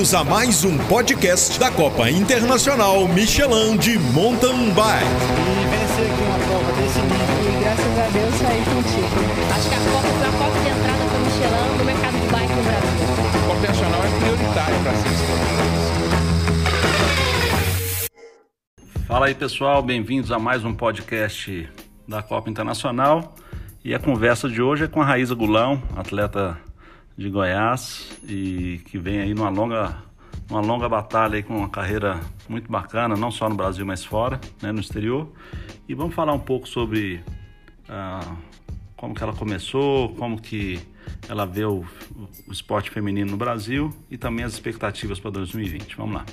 Bem-vindos a mais um podcast da Copa Internacional Michelin de Mountain Bike. E vencer aqui uma prova desse nível. E graças a Deus saí contigo. Acho que a Copa foi a porta de entrada para o Michelin no mercado de bike no Brasil. A Copa Internacional é prioritária para ser Fala aí pessoal, bem-vindos a mais um podcast da Copa Internacional. E a conversa de hoje é com a Raíza Gulão, atleta de Goiás e que vem aí numa longa, uma longa batalha aí com uma carreira muito bacana, não só no Brasil, mas fora, né, no exterior. E vamos falar um pouco sobre ah, como que ela começou, como que ela vê o, o esporte feminino no Brasil e também as expectativas para 2020. Vamos lá.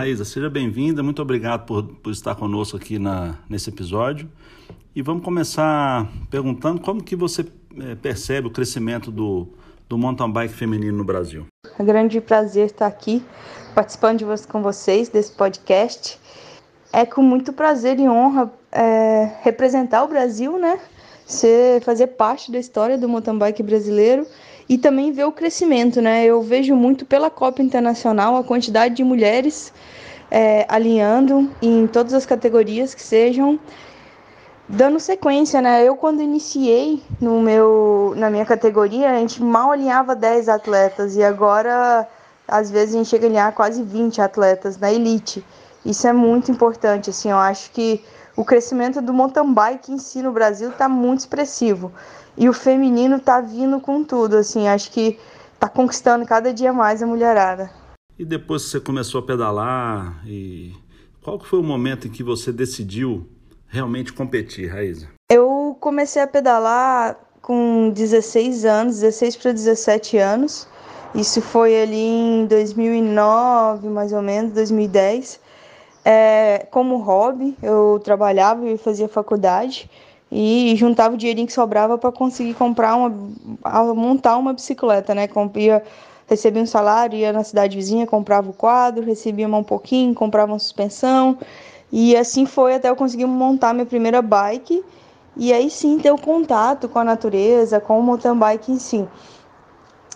Raíza, seja bem-vinda, muito obrigado por, por estar conosco aqui na, nesse episódio. E vamos começar perguntando como que você é, percebe o crescimento do, do mountain bike feminino no Brasil. É um grande prazer estar aqui participando de com vocês desse podcast. É com muito prazer e honra é, representar o Brasil, né? Ser, fazer parte da história do mountain bike brasileiro e também ver o crescimento, né? Eu vejo muito pela Copa Internacional a quantidade de mulheres é, alinhando em todas as categorias que sejam, dando sequência, né? Eu quando iniciei no meu, na minha categoria, a gente mal alinhava 10 atletas e agora às vezes a gente chega a alinhar quase 20 atletas na elite. Isso é muito importante, assim, eu acho que o crescimento do mountain bike em si no Brasil está muito expressivo. E o feminino tá vindo com tudo, assim, acho que tá conquistando cada dia mais a mulherada. E depois que você começou a pedalar, e qual que foi o momento em que você decidiu realmente competir, Raíza? Eu comecei a pedalar com 16 anos, 16 para 17 anos. Isso foi ali em 2009, mais ou menos, 2010. É, como hobby, eu trabalhava e fazia faculdade e juntava o dinheirinho que sobrava para conseguir comprar uma montar uma bicicleta, né? Compria, recebia um salário, ia na cidade vizinha, comprava o quadro, recebia um pouquinho, comprava uma suspensão. E assim foi até eu conseguir montar minha primeira bike e aí sim ter o contato com a natureza, com o mountain bike em si.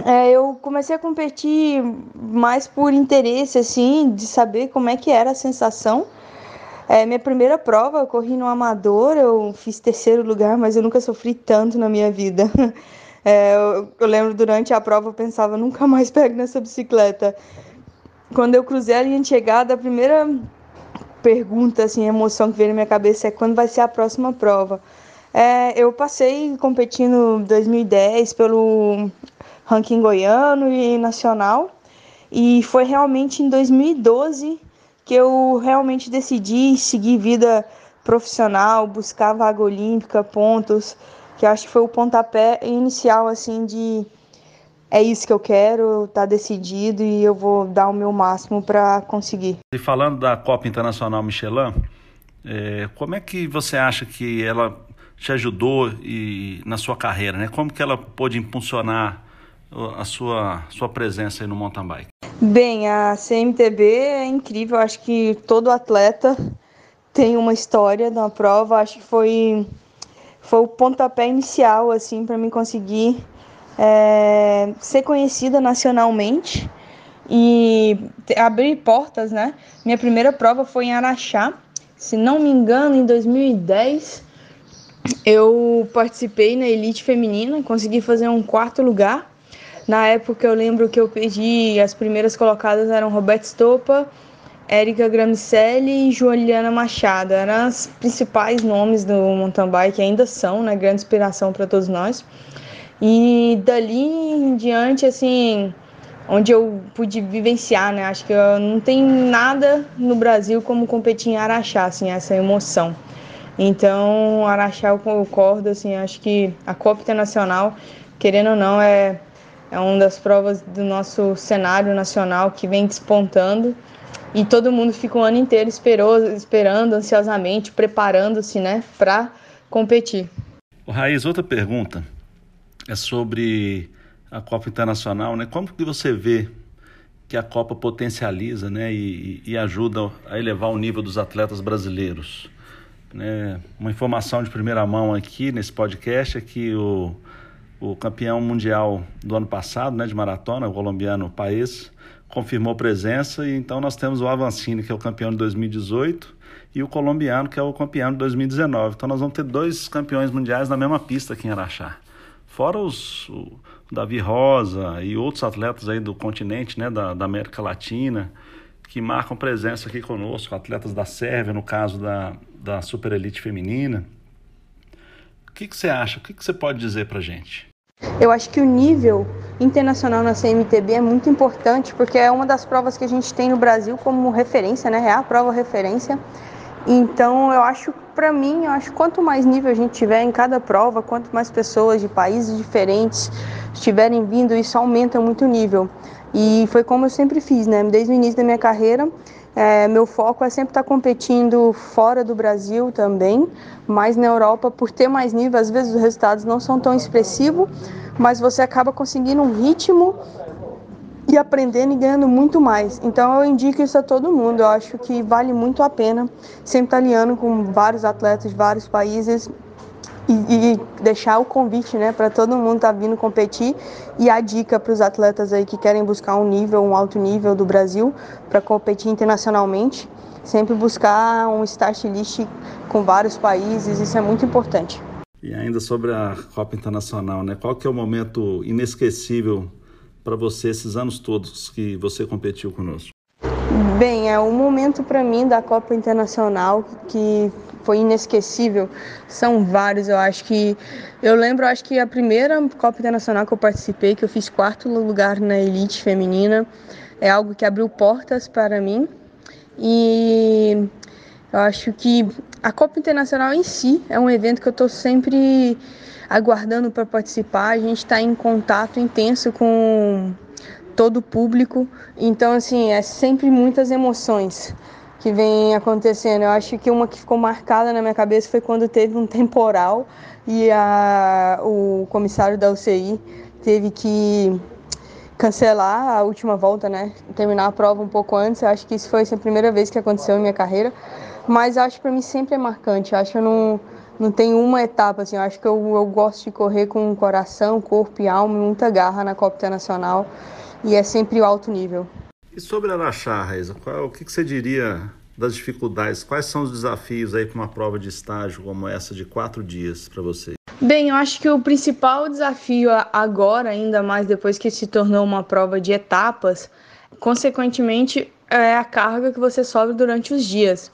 É, eu comecei a competir mais por interesse, assim, de saber como é que era a sensação é, minha primeira prova, eu corri no amador, eu fiz terceiro lugar, mas eu nunca sofri tanto na minha vida. É, eu, eu, lembro durante a prova, eu pensava, nunca mais pego nessa bicicleta. Quando eu cruzei a linha de chegada, a primeira pergunta, assim, emoção que veio na minha cabeça é quando vai ser a próxima prova. É, eu passei competindo em 2010 pelo ranking goiano e nacional, e foi realmente em 2012 que eu realmente decidi seguir vida profissional, buscar vaga olímpica, pontos, que acho que foi o pontapé inicial assim de é isso que eu quero, tá decidido e eu vou dar o meu máximo para conseguir. E falando da Copa Internacional Michelin, é, como é que você acha que ela te ajudou e, na sua carreira, né? Como que ela pôde impulsionar a sua, sua presença aí no mountain bike? Bem, a CMTB é incrível. Acho que todo atleta tem uma história na prova. Acho que foi, foi o pontapé inicial assim para mim conseguir é, ser conhecida nacionalmente e abrir portas, né? Minha primeira prova foi em Araxá, se não me engano, em 2010. Eu participei na elite feminina, consegui fazer um quarto lugar na época eu lembro que eu pedi, as primeiras colocadas eram Roberto Stopa, Érica Gramicelli e Juliana Machado. Eram os principais nomes do mountain bike, ainda são, né? Grande inspiração para todos nós. E dali em diante, assim, onde eu pude vivenciar, né? Acho que não tem nada no Brasil como competir em Araxá, assim, essa emoção. Então, Araxá eu concordo, assim, acho que a Copa Internacional, querendo ou não, é é uma das provas do nosso cenário nacional que vem despontando e todo mundo fica o ano inteiro esperou, esperando ansiosamente, preparando-se, né, para competir. O Raiz, outra pergunta é sobre a Copa Internacional, né? Como que você vê que a Copa potencializa, né, e, e ajuda a elevar o nível dos atletas brasileiros? Né? Uma informação de primeira mão aqui nesse podcast é que o, o campeão mundial do ano passado, né, de maratona, o colombiano Paes, confirmou presença e então nós temos o Avancini, que é o campeão de 2018, e o colombiano, que é o campeão de 2019. Então nós vamos ter dois campeões mundiais na mesma pista aqui em Araxá. Fora os o Davi Rosa e outros atletas aí do continente, né, da, da América Latina, que marcam presença aqui conosco, atletas da Sérvia, no caso da, da Super Elite feminina. O que, que você acha? O que, que você pode dizer para gente? Eu acho que o nível internacional na CMTB é muito importante porque é uma das provas que a gente tem no Brasil como referência, né? É a prova referência. Então, eu acho, para mim, eu acho quanto mais nível a gente tiver em cada prova, quanto mais pessoas de países diferentes estiverem vindo, isso aumenta muito o nível. E foi como eu sempre fiz, né? Desde o início da minha carreira, é, meu foco é sempre estar competindo fora do Brasil também, mas na Europa, por ter mais nível, às vezes os resultados não são tão expressivos, mas você acaba conseguindo um ritmo e aprendendo e ganhando muito mais. Então eu indico isso a todo mundo. Eu acho que vale muito a pena sempre estar alinhando com vários atletas de vários países e, e deixar o convite né, para todo mundo estar tá vindo competir e a dica para os atletas aí que querem buscar um nível, um alto nível do Brasil para competir internacionalmente, sempre buscar um start list com vários países, isso é muito importante. E ainda sobre a Copa Internacional, né? Qual que é o momento inesquecível para você esses anos todos que você competiu conosco? Bem, é um momento para mim da Copa Internacional que foi inesquecível. São vários, eu acho que eu lembro, acho que a primeira Copa Internacional que eu participei, que eu fiz quarto lugar na elite feminina, é algo que abriu portas para mim. E eu acho que a Copa Internacional em si é um evento que eu estou sempre aguardando para participar. A gente está em contato intenso com todo o público, então assim é sempre muitas emoções que vem acontecendo. Eu acho que uma que ficou marcada na minha cabeça foi quando teve um temporal e a, o comissário da UCI teve que cancelar a última volta, né? Terminar a prova um pouco antes. Eu acho que isso foi a primeira vez que aconteceu em minha carreira. Mas acho que para mim sempre é marcante. Eu acho que eu não, não tem uma etapa assim. Eu acho que eu, eu gosto de correr com coração, corpo e alma, muita garra na Copa Internacional. E é sempre o alto nível. E sobre Araxá, Raíza, qual, o que, que você diria das dificuldades? Quais são os desafios aí para uma prova de estágio como essa de quatro dias para você? Bem, eu acho que o principal desafio agora, ainda mais depois que se tornou uma prova de etapas, consequentemente é a carga que você sobe durante os dias.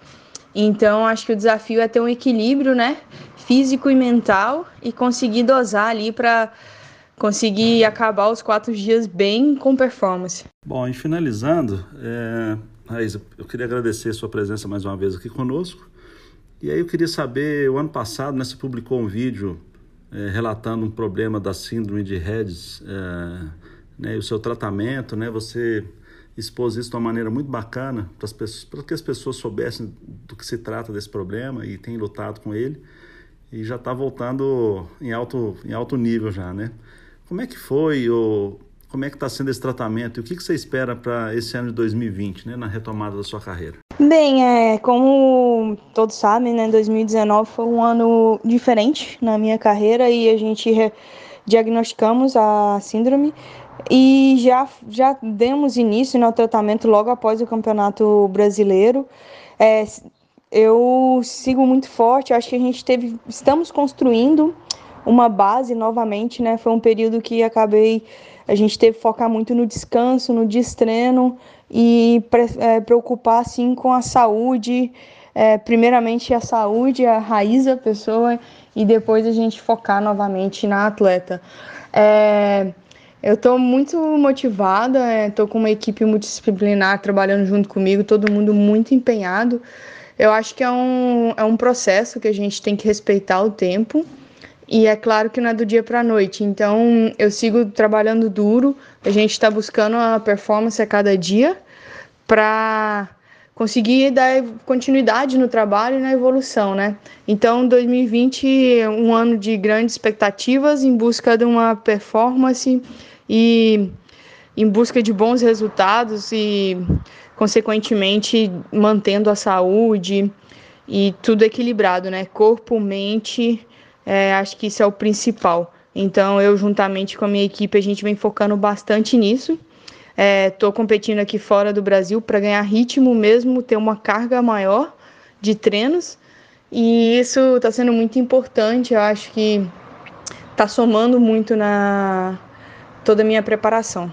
Então, acho que o desafio é ter um equilíbrio, né, físico e mental e conseguir dosar ali para conseguir acabar os quatro dias bem com performance. Bom, e finalizando, é... Raíssa, eu queria agradecer a sua presença mais uma vez aqui conosco. E aí eu queria saber, o ano passado, né, você publicou um vídeo é, relatando um problema da síndrome de Reds, é, né, e o seu tratamento, né, você expôs isso de uma maneira muito bacana para que as pessoas soubessem do que se trata desse problema e tem lutado com ele e já está voltando em alto, em alto nível já, né? Como é que foi, ou como é que está sendo esse tratamento e o que, que você espera para esse ano de 2020, né, na retomada da sua carreira? Bem, é, como todos sabem, né, 2019 foi um ano diferente na minha carreira e a gente diagnosticamos a síndrome e já, já demos início ao tratamento logo após o Campeonato Brasileiro. É, eu sigo muito forte, acho que a gente teve, estamos construindo uma base novamente, né? Foi um período que acabei a gente teve que focar muito no descanso, no destreno e é, preocupar assim com a saúde, é, primeiramente a saúde, a raiz da pessoa e depois a gente focar novamente na atleta. É, eu estou muito motivada, estou com uma equipe multidisciplinar trabalhando junto comigo, todo mundo muito empenhado. Eu acho que é um, é um processo que a gente tem que respeitar o tempo e é claro que não é do dia para a noite. Então eu sigo trabalhando duro. A gente está buscando a performance a cada dia para conseguir dar continuidade no trabalho e na evolução, né? Então 2020 é um ano de grandes expectativas em busca de uma performance e em busca de bons resultados e, consequentemente, mantendo a saúde e tudo equilibrado, né? Corpo, mente, é, acho que isso é o principal. Então, eu, juntamente com a minha equipe, a gente vem focando bastante nisso. Estou é, competindo aqui fora do Brasil para ganhar ritmo mesmo, ter uma carga maior de treinos. E isso está sendo muito importante. Eu acho que está somando muito na toda a minha preparação.